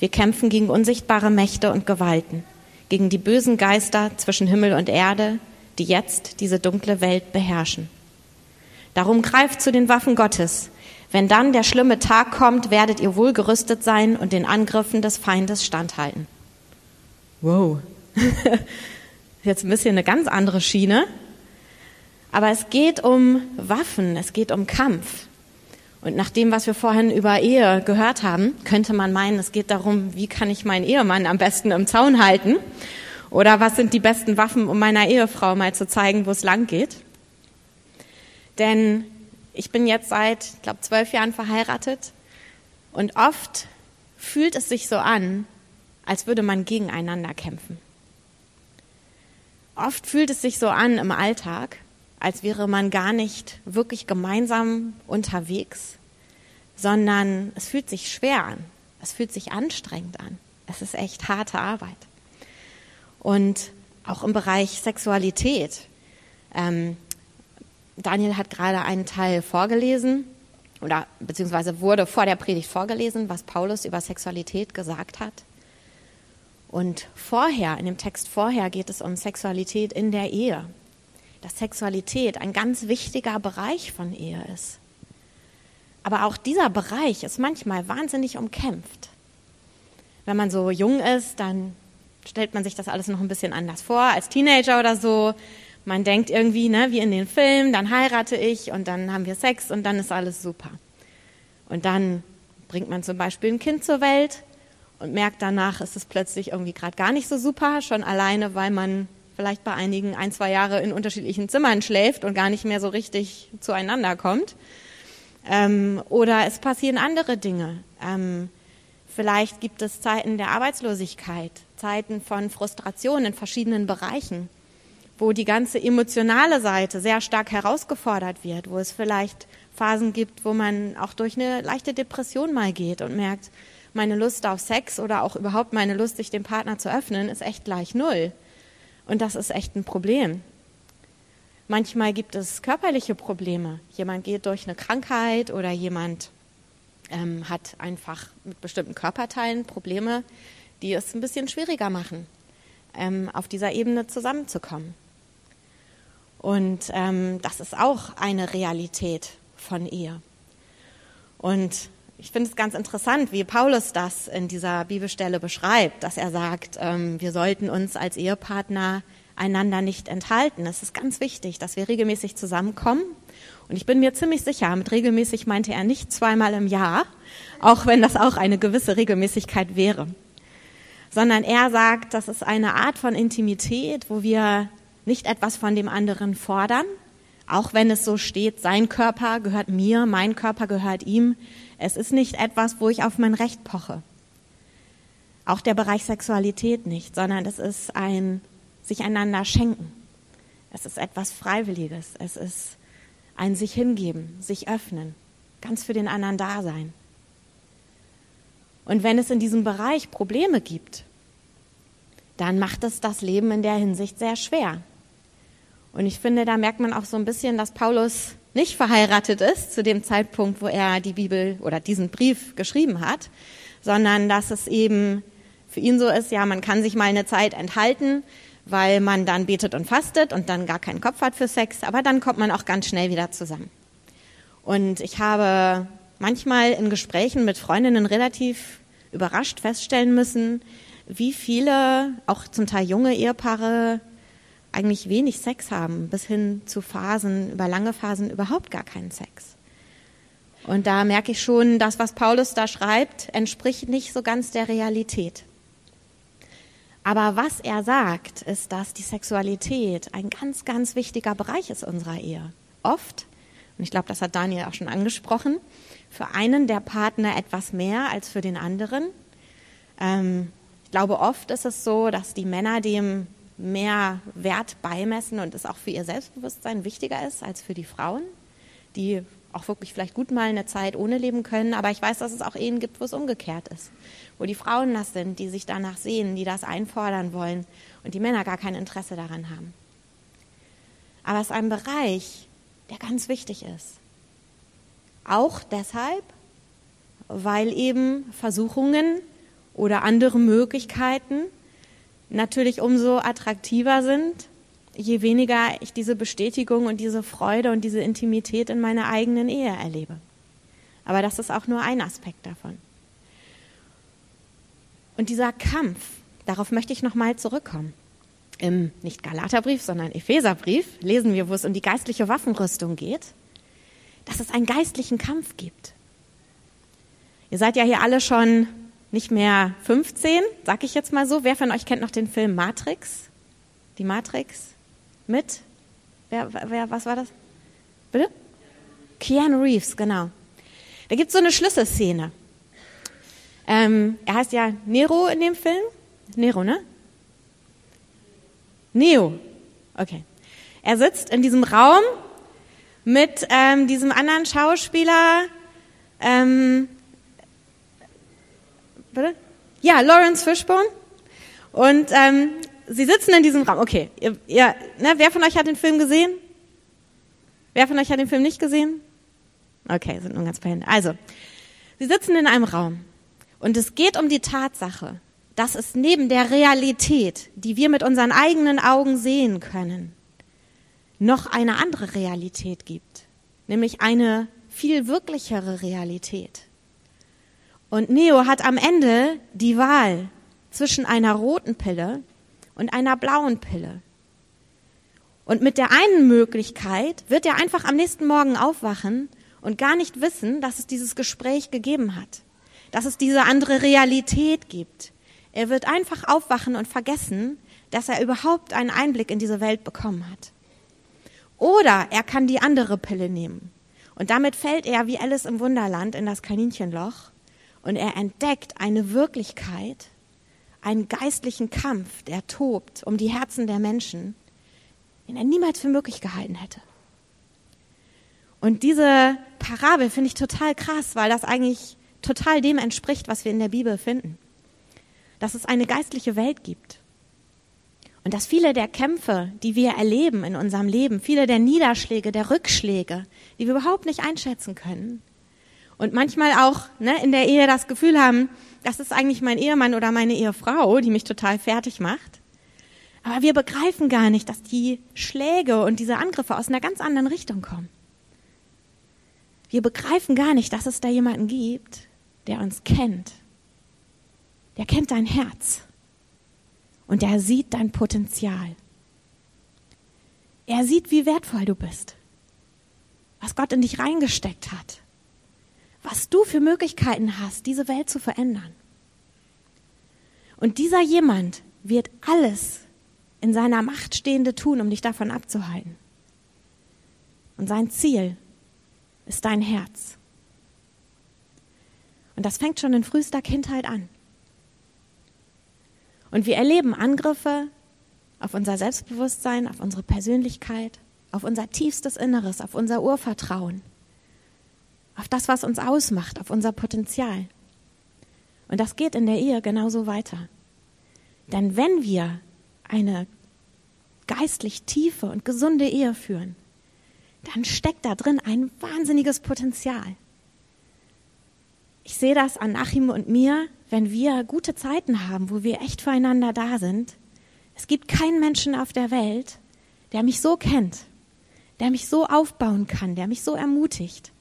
Wir kämpfen gegen unsichtbare Mächte und Gewalten, gegen die bösen Geister zwischen Himmel und Erde, die jetzt diese dunkle Welt beherrschen. Darum greift zu den Waffen Gottes. Wenn dann der schlimme Tag kommt, werdet ihr wohl gerüstet sein und den Angriffen des Feindes standhalten. Wow. Jetzt ein bisschen eine ganz andere Schiene. Aber es geht um Waffen, es geht um Kampf. Und nach dem, was wir vorhin über Ehe gehört haben, könnte man meinen, es geht darum, wie kann ich meinen Ehemann am besten im Zaun halten? Oder was sind die besten Waffen, um meiner Ehefrau mal zu zeigen, wo es lang geht? Denn ich bin jetzt seit, ich glaube, zwölf Jahren verheiratet und oft fühlt es sich so an, als würde man gegeneinander kämpfen. Oft fühlt es sich so an im Alltag, als wäre man gar nicht wirklich gemeinsam unterwegs, sondern es fühlt sich schwer an, es fühlt sich anstrengend an. Es ist echt harte Arbeit. Und auch im Bereich Sexualität. Ähm, Daniel hat gerade einen Teil vorgelesen oder beziehungsweise wurde vor der Predigt vorgelesen, was Paulus über Sexualität gesagt hat. Und vorher, in dem Text vorher geht es um Sexualität in der Ehe. Dass Sexualität ein ganz wichtiger Bereich von Ehe ist. Aber auch dieser Bereich ist manchmal wahnsinnig umkämpft. Wenn man so jung ist, dann stellt man sich das alles noch ein bisschen anders vor. Als Teenager oder so man denkt irgendwie, ne, wie in den Filmen, dann heirate ich und dann haben wir Sex und dann ist alles super. Und dann bringt man zum Beispiel ein Kind zur Welt und merkt danach, ist es plötzlich irgendwie gerade gar nicht so super, schon alleine, weil man vielleicht bei einigen ein, zwei Jahre in unterschiedlichen Zimmern schläft und gar nicht mehr so richtig zueinander kommt. Ähm, oder es passieren andere Dinge. Ähm, vielleicht gibt es Zeiten der Arbeitslosigkeit, Zeiten von Frustration in verschiedenen Bereichen wo die ganze emotionale Seite sehr stark herausgefordert wird, wo es vielleicht Phasen gibt, wo man auch durch eine leichte Depression mal geht und merkt, meine Lust auf Sex oder auch überhaupt meine Lust, sich dem Partner zu öffnen, ist echt gleich null. Und das ist echt ein Problem. Manchmal gibt es körperliche Probleme. Jemand geht durch eine Krankheit oder jemand ähm, hat einfach mit bestimmten Körperteilen Probleme, die es ein bisschen schwieriger machen, ähm, auf dieser Ebene zusammenzukommen. Und ähm, das ist auch eine Realität von Ehe. Und ich finde es ganz interessant, wie Paulus das in dieser Bibelstelle beschreibt, dass er sagt, ähm, wir sollten uns als Ehepartner einander nicht enthalten. Es ist ganz wichtig, dass wir regelmäßig zusammenkommen. Und ich bin mir ziemlich sicher, mit regelmäßig meinte er nicht zweimal im Jahr, auch wenn das auch eine gewisse Regelmäßigkeit wäre, sondern er sagt, das ist eine Art von Intimität, wo wir nicht etwas von dem anderen fordern, auch wenn es so steht, sein Körper gehört mir, mein Körper gehört ihm. Es ist nicht etwas, wo ich auf mein Recht poche. Auch der Bereich Sexualität nicht, sondern es ist ein sich einander schenken. Es ist etwas Freiwilliges. Es ist ein sich hingeben, sich öffnen, ganz für den anderen da sein. Und wenn es in diesem Bereich Probleme gibt, dann macht es das Leben in der Hinsicht sehr schwer. Und ich finde, da merkt man auch so ein bisschen, dass Paulus nicht verheiratet ist zu dem Zeitpunkt, wo er die Bibel oder diesen Brief geschrieben hat, sondern dass es eben für ihn so ist, ja, man kann sich mal eine Zeit enthalten, weil man dann betet und fastet und dann gar keinen Kopf hat für Sex, aber dann kommt man auch ganz schnell wieder zusammen. Und ich habe manchmal in Gesprächen mit Freundinnen relativ überrascht feststellen müssen, wie viele, auch zum Teil junge Ehepaare, eigentlich wenig Sex haben, bis hin zu Phasen, über lange Phasen überhaupt gar keinen Sex. Und da merke ich schon, das, was Paulus da schreibt, entspricht nicht so ganz der Realität. Aber was er sagt, ist, dass die Sexualität ein ganz, ganz wichtiger Bereich ist unserer Ehe. Oft, und ich glaube, das hat Daniel auch schon angesprochen, für einen der Partner etwas mehr als für den anderen. Ähm, ich glaube, oft ist es so, dass die Männer dem mehr Wert beimessen und es auch für ihr Selbstbewusstsein wichtiger ist als für die Frauen, die auch wirklich vielleicht gut mal eine Zeit ohne leben können. Aber ich weiß, dass es auch Ehen gibt, wo es umgekehrt ist wo die Frauen das sind, die sich danach sehen, die das einfordern wollen und die Männer gar kein Interesse daran haben. Aber es ist ein Bereich, der ganz wichtig ist. Auch deshalb, weil eben Versuchungen oder andere Möglichkeiten natürlich umso attraktiver sind, je weniger ich diese Bestätigung und diese Freude und diese Intimität in meiner eigenen Ehe erlebe. Aber das ist auch nur ein Aspekt davon. Und dieser Kampf, darauf möchte ich nochmal zurückkommen. Im nicht Galaterbrief, sondern Epheserbrief lesen wir, wo es um die geistliche Waffenrüstung geht, dass es einen geistlichen Kampf gibt. Ihr seid ja hier alle schon nicht mehr 15, sag ich jetzt mal so. Wer von euch kennt noch den Film Matrix? Die Matrix? Mit? Wer, wer, was war das? Bitte? Keanu Reeves, genau. Da gibt es so eine Schlüsselszene. Ähm, er heißt ja Nero in dem Film. Nero, ne? Neo. Okay. Er sitzt in diesem Raum mit ähm, diesem anderen Schauspieler. Ähm, bitte? Ja, Lawrence Fishburne. Und ähm, sie sitzen in diesem Raum. Okay, ihr, ihr, ne, wer von euch hat den Film gesehen? Wer von euch hat den Film nicht gesehen? Okay, sind nur ganz paar Hände. Also, sie sitzen in einem Raum. Und es geht um die Tatsache, dass es neben der Realität, die wir mit unseren eigenen Augen sehen können, noch eine andere Realität gibt, nämlich eine viel wirklichere Realität. Und Neo hat am Ende die Wahl zwischen einer roten Pille und einer blauen Pille. Und mit der einen Möglichkeit wird er einfach am nächsten Morgen aufwachen und gar nicht wissen, dass es dieses Gespräch gegeben hat dass es diese andere Realität gibt. Er wird einfach aufwachen und vergessen, dass er überhaupt einen Einblick in diese Welt bekommen hat. Oder er kann die andere Pille nehmen. Und damit fällt er wie Alice im Wunderland in das Kaninchenloch und er entdeckt eine Wirklichkeit, einen geistlichen Kampf, der tobt um die Herzen der Menschen, den er niemals für möglich gehalten hätte. Und diese Parabel finde ich total krass, weil das eigentlich total dem entspricht, was wir in der Bibel finden. Dass es eine geistliche Welt gibt. Und dass viele der Kämpfe, die wir erleben in unserem Leben, viele der Niederschläge, der Rückschläge, die wir überhaupt nicht einschätzen können, Und manchmal auch ne, in der Ehe das Gefühl haben, das ist eigentlich mein Ehemann oder meine Ehefrau, die mich total fertig macht. Aber wir begreifen gar nicht, dass die Schläge und diese Angriffe aus einer ganz anderen Richtung kommen. Wir begreifen gar nicht, dass es da jemanden gibt, der uns kennt. Der kennt dein Herz. Und der sieht dein Potenzial. Er sieht, wie wertvoll du bist. Was Gott in dich reingesteckt hat. Was du für Möglichkeiten hast, diese Welt zu verändern. Und dieser jemand wird alles in seiner Macht Stehende tun, um dich davon abzuhalten. Und sein Ziel ist dein Herz. Und das fängt schon in frühester Kindheit an. Und wir erleben Angriffe auf unser Selbstbewusstsein, auf unsere Persönlichkeit, auf unser tiefstes Inneres, auf unser Urvertrauen, auf das, was uns ausmacht, auf unser Potenzial. Und das geht in der Ehe genauso weiter. Denn wenn wir eine geistlich tiefe und gesunde Ehe führen, dann steckt da drin ein wahnsinniges Potenzial. Ich sehe das an Achim und mir, wenn wir gute Zeiten haben, wo wir echt füreinander da sind. Es gibt keinen Menschen auf der Welt, der mich so kennt, der mich so aufbauen kann, der mich so ermutigt,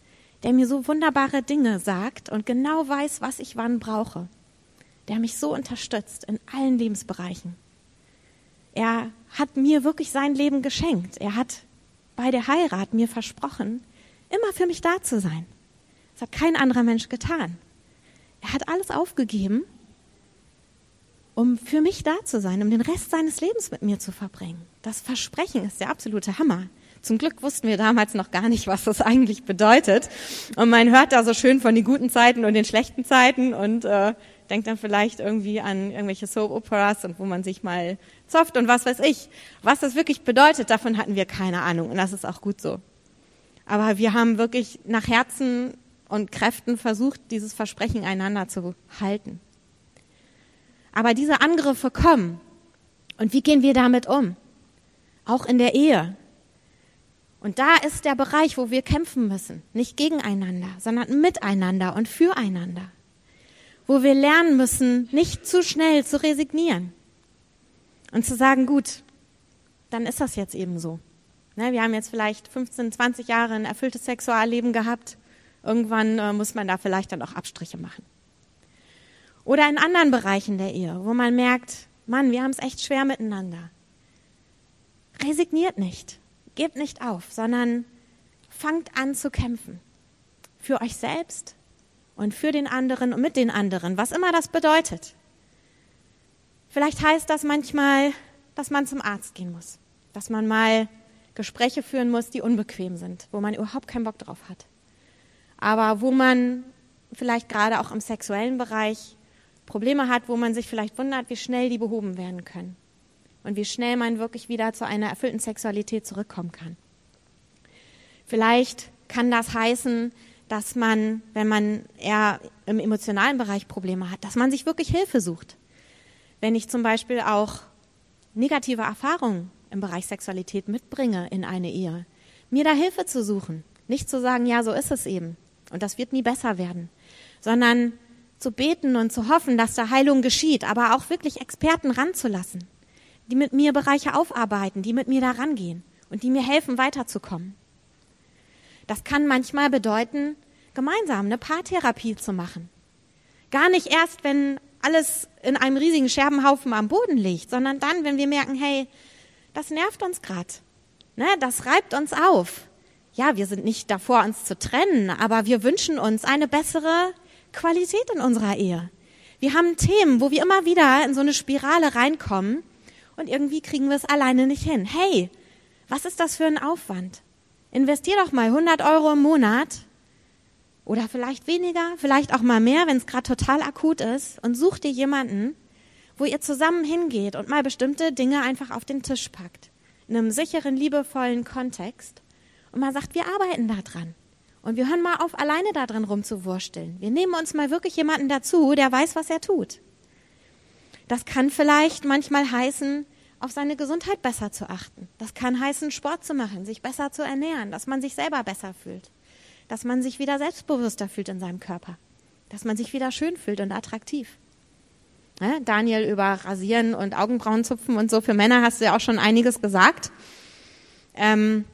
der mir so wunderbare Dinge sagt und genau weiß, was ich wann brauche, der mich so unterstützt in allen Lebensbereichen. Er hat mir wirklich sein Leben geschenkt. Er hat bei der Heirat mir versprochen, immer für mich da zu sein. Das hat kein anderer Mensch getan. Er hat alles aufgegeben, um für mich da zu sein, um den Rest seines Lebens mit mir zu verbringen. Das Versprechen ist der absolute Hammer. Zum Glück wussten wir damals noch gar nicht, was das eigentlich bedeutet. Und man hört da so schön von den guten Zeiten und den schlechten Zeiten und äh, denkt dann vielleicht irgendwie an irgendwelche Soap-Operas und wo man sich mal zofft und was weiß ich. Was das wirklich bedeutet, davon hatten wir keine Ahnung und das ist auch gut so. Aber wir haben wirklich nach Herzen und Kräften versucht, dieses Versprechen einander zu halten. Aber diese Angriffe kommen. Und wie gehen wir damit um? Auch in der Ehe. Und da ist der Bereich, wo wir kämpfen müssen. Nicht gegeneinander, sondern miteinander und füreinander. Wo wir lernen müssen, nicht zu schnell zu resignieren. Und zu sagen, gut, dann ist das jetzt eben so. Ne, wir haben jetzt vielleicht 15, 20 Jahre ein erfülltes Sexualleben gehabt. Irgendwann äh, muss man da vielleicht dann auch Abstriche machen. Oder in anderen Bereichen der Ehe, wo man merkt, Mann, wir haben es echt schwer miteinander. Resigniert nicht, gebt nicht auf, sondern fangt an zu kämpfen. Für euch selbst und für den anderen und mit den anderen, was immer das bedeutet. Vielleicht heißt das manchmal, dass man zum Arzt gehen muss, dass man mal Gespräche führen muss, die unbequem sind, wo man überhaupt keinen Bock drauf hat. Aber wo man vielleicht gerade auch im sexuellen Bereich Probleme hat, wo man sich vielleicht wundert, wie schnell die behoben werden können und wie schnell man wirklich wieder zu einer erfüllten Sexualität zurückkommen kann. Vielleicht kann das heißen, dass man, wenn man eher im emotionalen Bereich Probleme hat, dass man sich wirklich Hilfe sucht wenn ich zum Beispiel auch negative Erfahrungen im Bereich Sexualität mitbringe in eine Ehe, mir da Hilfe zu suchen. Nicht zu sagen, ja, so ist es eben und das wird nie besser werden, sondern zu beten und zu hoffen, dass da Heilung geschieht, aber auch wirklich Experten ranzulassen, die mit mir Bereiche aufarbeiten, die mit mir da rangehen und die mir helfen, weiterzukommen. Das kann manchmal bedeuten, gemeinsam eine Paartherapie zu machen. Gar nicht erst, wenn alles in einem riesigen Scherbenhaufen am Boden liegt, sondern dann, wenn wir merken, hey, das nervt uns gerade, ne, das reibt uns auf. Ja, wir sind nicht davor, uns zu trennen, aber wir wünschen uns eine bessere Qualität in unserer Ehe. Wir haben Themen, wo wir immer wieder in so eine Spirale reinkommen und irgendwie kriegen wir es alleine nicht hin. Hey, was ist das für ein Aufwand? Investier doch mal 100 Euro im Monat oder vielleicht weniger, vielleicht auch mal mehr, wenn es gerade total akut ist. Und such dir jemanden, wo ihr zusammen hingeht und mal bestimmte Dinge einfach auf den Tisch packt. In einem sicheren, liebevollen Kontext. Und mal sagt, wir arbeiten da dran. Und wir hören mal auf, alleine da drin rumzuwursteln. Wir nehmen uns mal wirklich jemanden dazu, der weiß, was er tut. Das kann vielleicht manchmal heißen, auf seine Gesundheit besser zu achten. Das kann heißen, Sport zu machen, sich besser zu ernähren, dass man sich selber besser fühlt. dass man sich wieder selbstbewusster fühlt in seinem Körper, dass man sich wieder schön fühlt und attraktiv. Ne? Daniel über Rasieren und Augenbrauen zupfen und so. Für Männer hast du ja auch schon einiges gesagt. Ähm,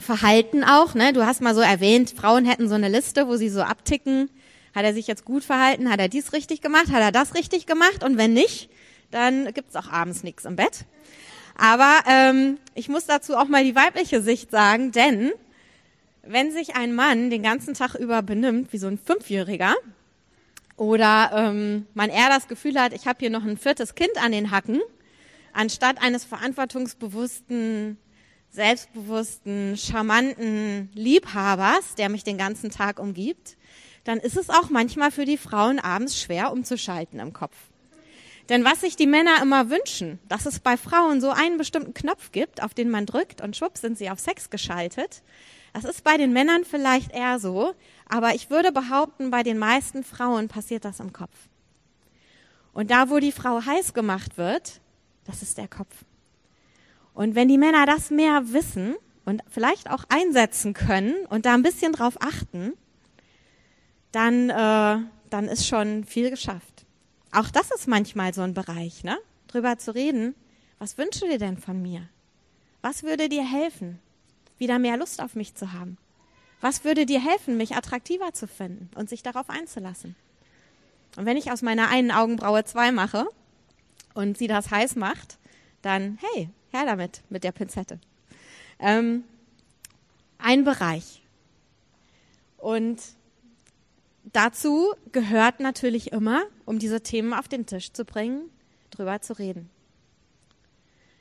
Verhalten auch, ne? Du hast mal so erwähnt, Frauen hätten so eine Liste, wo sie so abticken. Hat er sich jetzt gut verhalten? Hat er dies richtig gemacht? Hat er das richtig gemacht? Und wenn nicht, dann gibt's auch abends nichts im Bett. Aber ähm, ich muss dazu auch mal die weibliche Sicht sagen, denn wenn sich ein Mann den ganzen Tag über benimmt wie so ein Fünfjähriger oder ähm, man eher das Gefühl hat, ich habe hier noch ein viertes Kind an den Hacken, anstatt eines verantwortungsbewussten, selbstbewussten, charmanten Liebhabers, der mich den ganzen Tag umgibt, dann ist es auch manchmal für die Frauen abends schwer umzuschalten im Kopf. Denn was sich die Männer immer wünschen, dass es bei Frauen so einen bestimmten Knopf gibt, auf den man drückt und schwupp sind sie auf Sex geschaltet. Das ist bei den Männern vielleicht eher so, aber ich würde behaupten, bei den meisten Frauen passiert das im Kopf. Und da, wo die Frau heiß gemacht wird, das ist der Kopf. Und wenn die Männer das mehr wissen und vielleicht auch einsetzen können und da ein bisschen drauf achten, dann, äh, dann ist schon viel geschafft. Auch das ist manchmal so ein Bereich, ne? Drüber zu reden. Was wünschst du dir denn von mir? Was würde dir helfen, wieder mehr Lust auf mich zu haben? Was würde dir helfen, mich attraktiver zu finden und sich darauf einzulassen? Und wenn ich aus meiner einen Augenbraue zwei mache und sie das heiß macht, dann hey, her damit mit der Pinzette. Ähm, ein Bereich. Und dazu gehört natürlich immer, um diese Themen auf den Tisch zu bringen, drüber zu reden.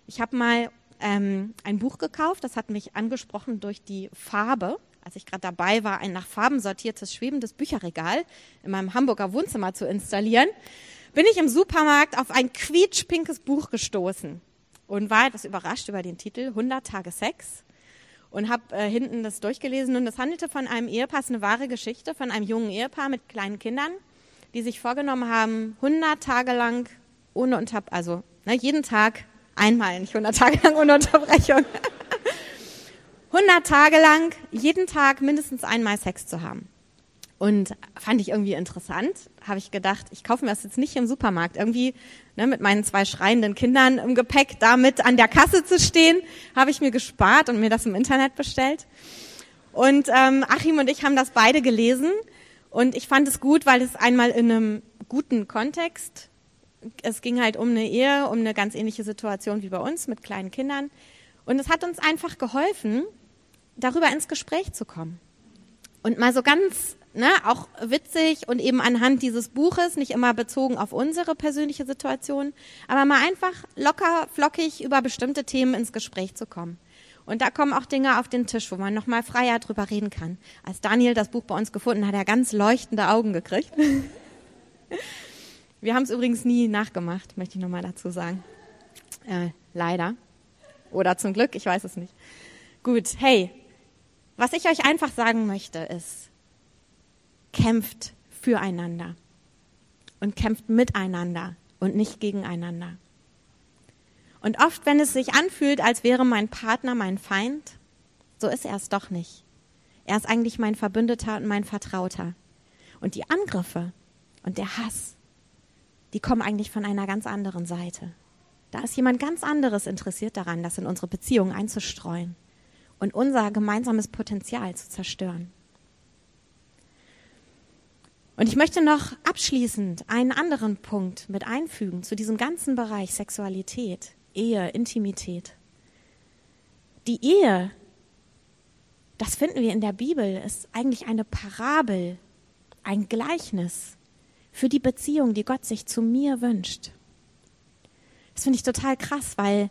Ich habe mal ähm, ein Buch gekauft, das hat mich angesprochen durch die Farbe. Als ich gerade dabei war, ein nach Farben sortiertes, schwebendes Bücherregal in meinem Hamburger Wohnzimmer zu installieren, bin ich im Supermarkt auf ein quietschpinkes Buch gestoßen und war etwas überrascht über den Titel 100 Tage Sex und habe äh, hinten das durchgelesen und es handelte von einem Ehepaar, eine wahre Geschichte, von einem jungen Ehepaar mit kleinen Kindern, die sich vorgenommen haben, 100 Tage lang ohne Unter also ne, jeden Tag einmal, nicht 100 Tage lang ohne Unterbrechung, 100 Tage lang jeden Tag mindestens einmal Sex zu haben. Und fand ich irgendwie interessant. Habe ich gedacht, ich kaufe mir das jetzt nicht im Supermarkt. Irgendwie ne, mit meinen zwei schreienden Kindern im Gepäck damit an der Kasse zu stehen, habe ich mir gespart und mir das im Internet bestellt. Und ähm, Achim und ich haben das beide gelesen. Und ich fand es gut, weil es einmal in einem guten Kontext, es ging halt um eine Ehe, um eine ganz ähnliche Situation wie bei uns mit kleinen Kindern. Und es hat uns einfach geholfen, darüber ins Gespräch zu kommen. Und mal so ganz ne, auch witzig und eben anhand dieses Buches, nicht immer bezogen auf unsere persönliche Situation, aber mal einfach locker, flockig über bestimmte Themen ins Gespräch zu kommen. Und da kommen auch Dinge auf den Tisch, wo man nochmal freier drüber reden kann. Als Daniel das Buch bei uns gefunden hat, hat er ganz leuchtende Augen gekriegt. Wir haben es übrigens nie nachgemacht, möchte ich nochmal dazu sagen. Äh, leider. Oder zum Glück, ich weiß es nicht. Gut, hey, was ich euch einfach sagen möchte ist, kämpft füreinander und kämpft miteinander und nicht gegeneinander. Und oft, wenn es sich anfühlt, als wäre mein Partner mein Feind, so ist er es doch nicht. Er ist eigentlich mein Verbündeter und mein Vertrauter. Und die Angriffe und der Hass, die kommen eigentlich von einer ganz anderen Seite. Da ist jemand ganz anderes interessiert daran, das in unsere Beziehung einzustreuen und unser gemeinsames Potenzial zu zerstören. Und ich möchte noch abschließend einen anderen Punkt mit einfügen zu diesem ganzen Bereich Sexualität, Ehe, Intimität. Die Ehe, das finden wir in der Bibel, ist eigentlich eine Parabel, ein Gleichnis für die Beziehung, die Gott sich zu mir wünscht. Das finde ich total krass, weil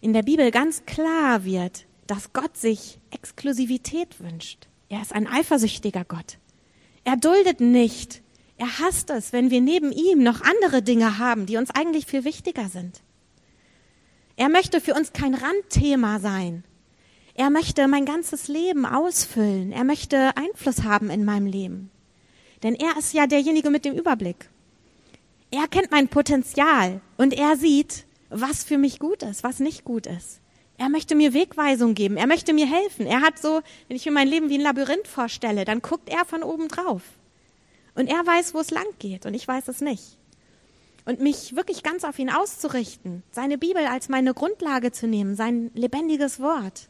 in der Bibel ganz klar wird, dass Gott sich Exklusivität wünscht. Er ist ein eifersüchtiger Gott. Er duldet nicht. Er hasst es, wenn wir neben ihm noch andere Dinge haben, die uns eigentlich viel wichtiger sind. Er möchte für uns kein Randthema sein. Er möchte mein ganzes Leben ausfüllen. Er möchte Einfluss haben in meinem Leben. Denn er ist ja derjenige mit dem Überblick. Er kennt mein Potenzial und er sieht, was für mich gut ist, was nicht gut ist. Er möchte mir Wegweisung geben. Er möchte mir helfen. Er hat so, wenn ich mir mein Leben wie ein Labyrinth vorstelle, dann guckt er von oben drauf. Und er weiß, wo es lang geht und ich weiß es nicht. Und mich wirklich ganz auf ihn auszurichten, seine Bibel als meine Grundlage zu nehmen, sein lebendiges Wort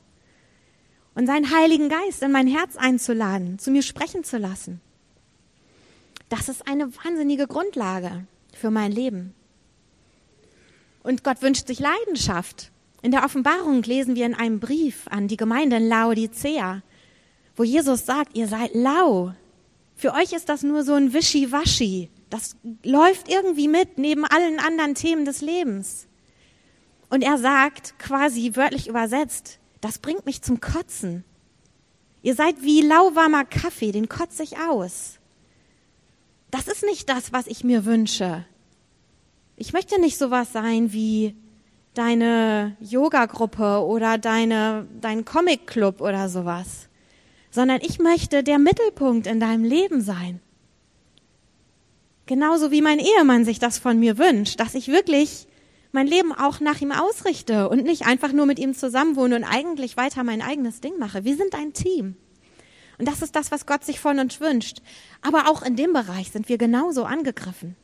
und seinen Heiligen Geist in mein Herz einzuladen, zu mir sprechen zu lassen. Das ist eine wahnsinnige Grundlage für mein Leben. Und Gott wünscht sich Leidenschaft. In der Offenbarung lesen wir in einem Brief an die Gemeinde in Laodicea, wo Jesus sagt, ihr seid lau. Für euch ist das nur so ein Wischiwaschi. Das läuft irgendwie mit neben allen anderen Themen des Lebens. Und er sagt, quasi wörtlich übersetzt, das bringt mich zum Kotzen. Ihr seid wie lauwarmer Kaffee, den kotze ich aus. Das ist nicht das, was ich mir wünsche. Ich möchte nicht sowas sein wie deine Yoga-Gruppe oder deine, dein Comic-Club oder sowas, sondern ich möchte der Mittelpunkt in deinem Leben sein. Genauso wie mein Ehemann sich das von mir wünscht, dass ich wirklich mein Leben auch nach ihm ausrichte und nicht einfach nur mit ihm zusammenwohne und eigentlich weiter mein eigenes Ding mache. Wir sind ein Team. Und das ist das, was Gott sich von uns wünscht. Aber auch in dem Bereich sind wir genauso angegriffen.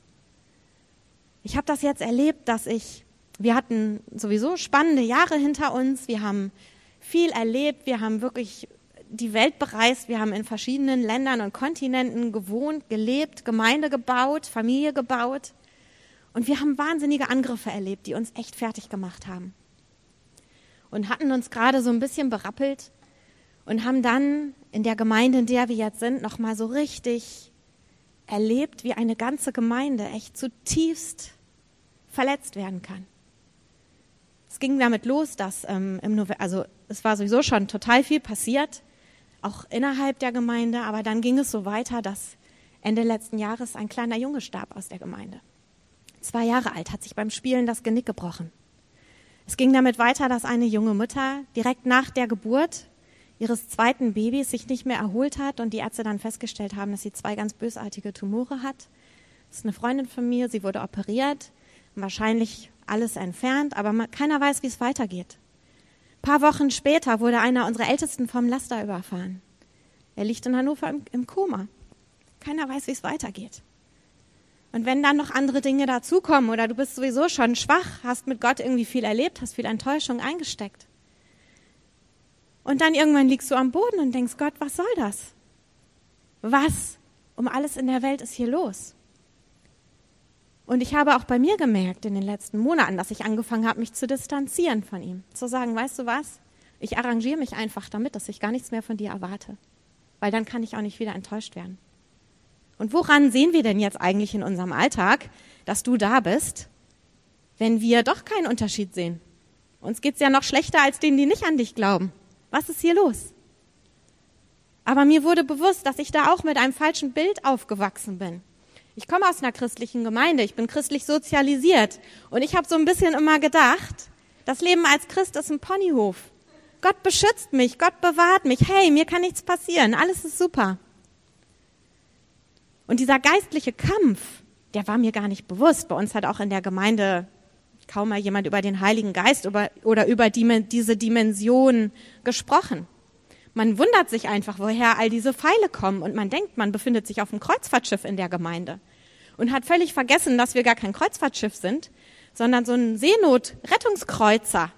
Ich habe das jetzt erlebt, dass ich wir hatten sowieso spannende Jahre hinter uns. Wir haben viel erlebt. Wir haben wirklich die Welt bereist. Wir haben in verschiedenen Ländern und Kontinenten gewohnt, gelebt, Gemeinde gebaut, Familie gebaut. Und wir haben wahnsinnige Angriffe erlebt, die uns echt fertig gemacht haben. Und hatten uns gerade so ein bisschen berappelt und haben dann in der Gemeinde, in der wir jetzt sind, nochmal so richtig erlebt, wie eine ganze Gemeinde echt zutiefst verletzt werden kann es ging damit los, dass ähm, im November, also es war sowieso schon total viel passiert, auch innerhalb der Gemeinde, aber dann ging es so weiter, dass Ende letzten Jahres ein kleiner Junge starb aus der Gemeinde. Zwei Jahre alt, hat sich beim Spielen das Genick gebrochen. Es ging damit weiter, dass eine junge Mutter direkt nach der Geburt ihres zweiten Babys sich nicht mehr erholt hat und die Ärzte dann festgestellt haben, dass sie zwei ganz bösartige Tumore hat. Das ist eine Freundin von mir, sie wurde operiert. Wahrscheinlich alles entfernt, aber man, keiner weiß, wie es weitergeht. Ein paar Wochen später wurde einer unserer Ältesten vom Laster überfahren. Er liegt in Hannover im, im Koma. Keiner weiß, wie es weitergeht. Und wenn dann noch andere Dinge dazukommen oder du bist sowieso schon schwach, hast mit Gott irgendwie viel erlebt, hast viel Enttäuschung eingesteckt. Und dann irgendwann liegst du am Boden und denkst, Gott, was soll das? Was um alles in der Welt ist hier los? Und ich habe auch bei mir gemerkt in den letzten Monaten, dass ich angefangen habe, mich zu distanzieren von ihm. Zu sagen, weißt du was? Ich arrangiere mich einfach damit, dass ich gar nichts mehr von dir erwarte. Weil dann kann ich auch nicht wieder enttäuscht werden. Und woran sehen wir denn jetzt eigentlich in unserem Alltag, dass du da bist, wenn wir doch keinen Unterschied sehen? Uns geht's ja noch schlechter als denen, die nicht an dich glauben. Was ist hier los? Aber mir wurde bewusst, dass ich da auch mit einem falschen Bild aufgewachsen bin. Ich komme aus einer christlichen Gemeinde, ich bin christlich sozialisiert und ich habe so ein bisschen immer gedacht, das Leben als Christ ist ein Ponyhof. Gott beschützt mich, Gott bewahrt mich, hey, mir kann nichts passieren, alles ist super. Und dieser geistliche Kampf, der war mir gar nicht bewusst. Bei uns hat auch in der Gemeinde kaum mal jemand über den Heiligen Geist oder über diese Dimension gesprochen. Man wundert sich einfach, woher all diese Pfeile kommen und man denkt, man befindet sich auf einem Kreuzfahrtschiff in der Gemeinde und hat völlig vergessen, dass wir gar kein Kreuzfahrtschiff sind, sondern so ein Seenot-Rettungskreuzer.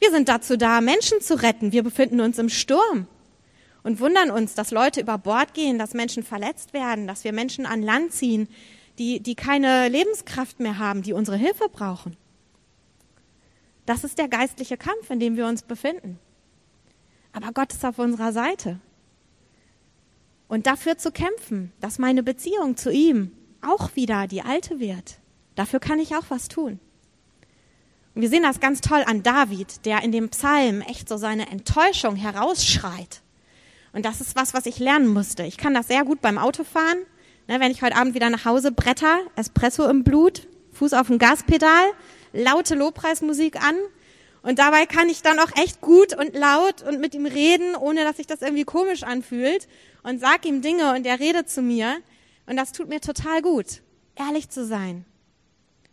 Wir sind dazu da, Menschen zu retten. Wir befinden uns im Sturm und wundern uns, dass Leute über Bord gehen, dass Menschen verletzt werden, dass wir Menschen an Land ziehen, die, die keine Lebenskraft mehr haben, die unsere Hilfe brauchen. Das ist der geistliche Kampf, in dem wir uns befinden. Aber Gott ist auf unserer Seite. Und dafür zu kämpfen, dass meine Beziehung zu ihm auch wieder die alte wird, dafür kann ich auch was tun. Und wir sehen das ganz toll an David, der in dem Psalm echt so seine Enttäuschung herausschreit. Und das ist was, was ich lernen musste. Ich kann das sehr gut beim Autofahren. Ne, wenn ich heute Abend wieder nach Hause bretter, Espresso im Blut, Fuß auf dem Gaspedal, laute Lobpreismusik an und dabei kann ich dann auch echt gut und laut und mit ihm reden, ohne dass sich das irgendwie komisch anfühlt und sag ihm Dinge und er redet zu mir. Und das tut mir total gut, ehrlich zu sein.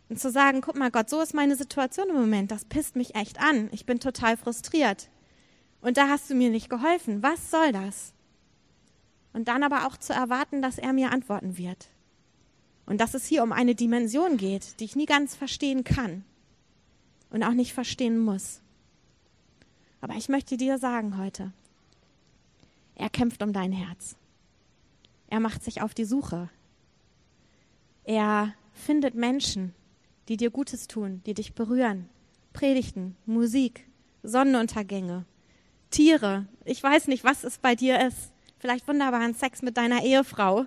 Und zu sagen, guck mal Gott, so ist meine Situation im Moment, das pisst mich echt an. Ich bin total frustriert. Und da hast du mir nicht geholfen. Was soll das? Und dann aber auch zu erwarten, dass er mir antworten wird. Und dass es hier um eine Dimension geht, die ich nie ganz verstehen kann und auch nicht verstehen muss. Aber ich möchte dir sagen heute, er kämpft um dein Herz. Er macht sich auf die Suche. Er findet Menschen, die dir Gutes tun, die dich berühren. Predigten, Musik, Sonnenuntergänge, Tiere. Ich weiß nicht, was es bei dir ist. Vielleicht wunderbaren Sex mit deiner Ehefrau,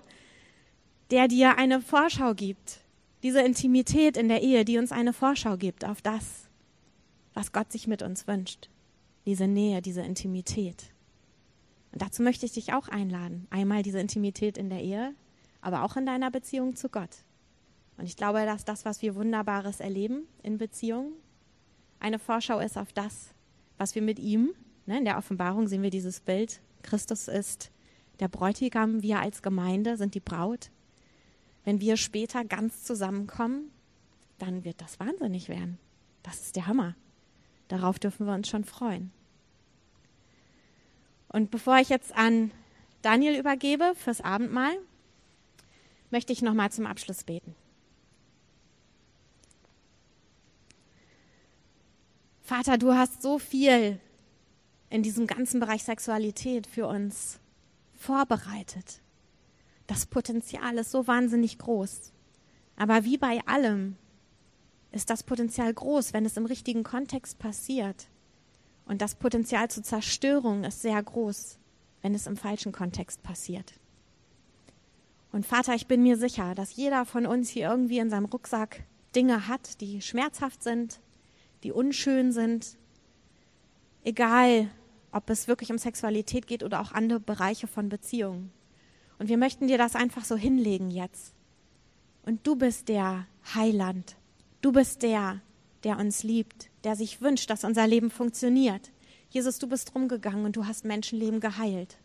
der dir eine Vorschau gibt. Diese Intimität in der Ehe, die uns eine Vorschau gibt auf das, was Gott sich mit uns wünscht. Diese Nähe, diese Intimität. Und dazu möchte ich dich auch einladen. Einmal diese Intimität in der Ehe, aber auch in deiner Beziehung zu Gott. Und ich glaube, dass das, was wir Wunderbares erleben in Beziehungen, eine Vorschau ist auf das, was wir mit ihm, ne, in der Offenbarung sehen wir dieses Bild, Christus ist der Bräutigam, wir als Gemeinde sind die Braut. Wenn wir später ganz zusammenkommen, dann wird das wahnsinnig werden. Das ist der Hammer. Darauf dürfen wir uns schon freuen. Und bevor ich jetzt an Daniel übergebe fürs Abendmahl, möchte ich noch mal zum Abschluss beten. Vater, du hast so viel in diesem ganzen Bereich Sexualität für uns vorbereitet. Das Potenzial ist so wahnsinnig groß. Aber wie bei allem ist das Potenzial groß, wenn es im richtigen Kontext passiert. Und das Potenzial zur Zerstörung ist sehr groß, wenn es im falschen Kontext passiert. Und Vater, ich bin mir sicher, dass jeder von uns hier irgendwie in seinem Rucksack Dinge hat, die schmerzhaft sind, die unschön sind. Egal, ob es wirklich um Sexualität geht oder auch andere Bereiche von Beziehungen. Und wir möchten dir das einfach so hinlegen jetzt. Und du bist der Heiland. Du bist der, der uns liebt, der sich wünscht, dass unser Leben funktioniert. Jesus, du bist rumgegangen und du hast Menschenleben geheilt.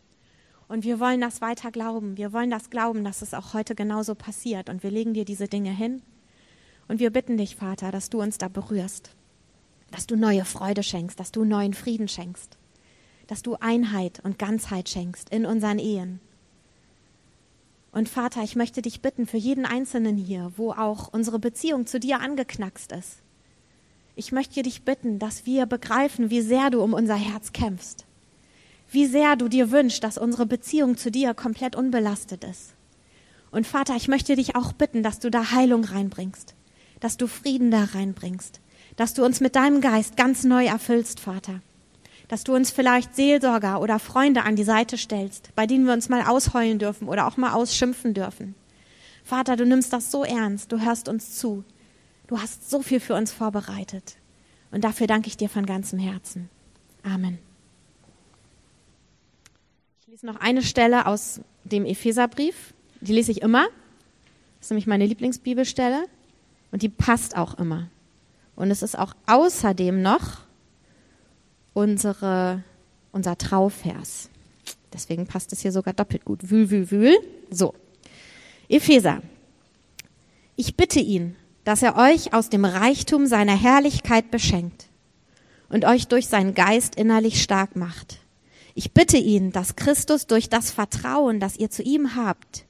Und wir wollen das weiter glauben. Wir wollen das glauben, dass es auch heute genauso passiert. Und wir legen dir diese Dinge hin. Und wir bitten dich, Vater, dass du uns da berührst. Dass du neue Freude schenkst, dass du neuen Frieden schenkst. Dass du Einheit und Ganzheit schenkst in unseren Ehen. Und Vater, ich möchte dich bitten für jeden Einzelnen hier, wo auch unsere Beziehung zu dir angeknackst ist ich möchte dich bitten, dass wir begreifen, wie sehr du um unser Herz kämpfst. Wie sehr du dir wünschst, dass unsere Beziehung zu dir komplett unbelastet ist. Und Vater, ich möchte dich auch bitten, dass du da Heilung reinbringst, dass du Frieden da reinbringst, dass du uns mit deinem Geist ganz neu erfüllst, Vater. Dass du uns vielleicht Seelsorger oder Freunde an die Seite stellst, bei denen wir uns mal ausheulen dürfen oder auch mal ausschimpfen dürfen. Vater, du nimmst das so ernst, du hörst uns zu. Du hast so viel für uns vorbereitet. Und dafür danke ich dir von ganzem Herzen. Amen. Ich lese noch eine Stelle aus dem Epheserbrief. Die lese ich immer. Das ist nämlich meine Lieblingsbibelstelle. Und die passt auch immer. Und es ist auch außerdem noch unsere, unser Trauvers. Deswegen passt es hier sogar doppelt gut. Wühl, wühl, wühl. So. Epheser. Ich bitte ihn, dass er euch aus dem Reichtum seiner Herrlichkeit beschenkt und euch durch seinen Geist innerlich stark macht. Ich bitte ihn, dass Christus durch das Vertrauen, das ihr zu ihm habt,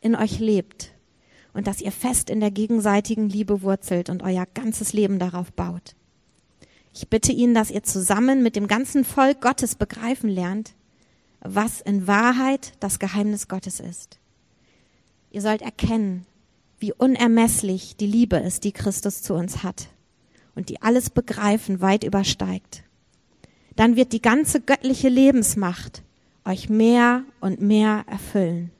in euch lebt und dass ihr fest in der gegenseitigen Liebe wurzelt und euer ganzes Leben darauf baut. Ich bitte ihn, dass ihr zusammen mit dem ganzen Volk Gottes begreifen lernt, was in Wahrheit das Geheimnis Gottes ist. Ihr sollt erkennen, wie unermesslich die Liebe ist, die Christus zu uns hat und die alles Begreifen weit übersteigt. Dann wird die ganze göttliche Lebensmacht euch mehr und mehr erfüllen.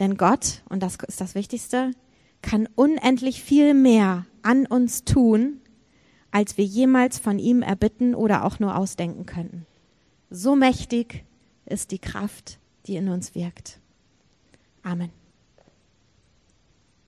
Denn Gott, und das ist das Wichtigste, kann unendlich viel mehr an uns tun, als wir jemals von ihm erbitten oder auch nur ausdenken könnten. So mächtig ist die Kraft, die in uns wirkt. Amen.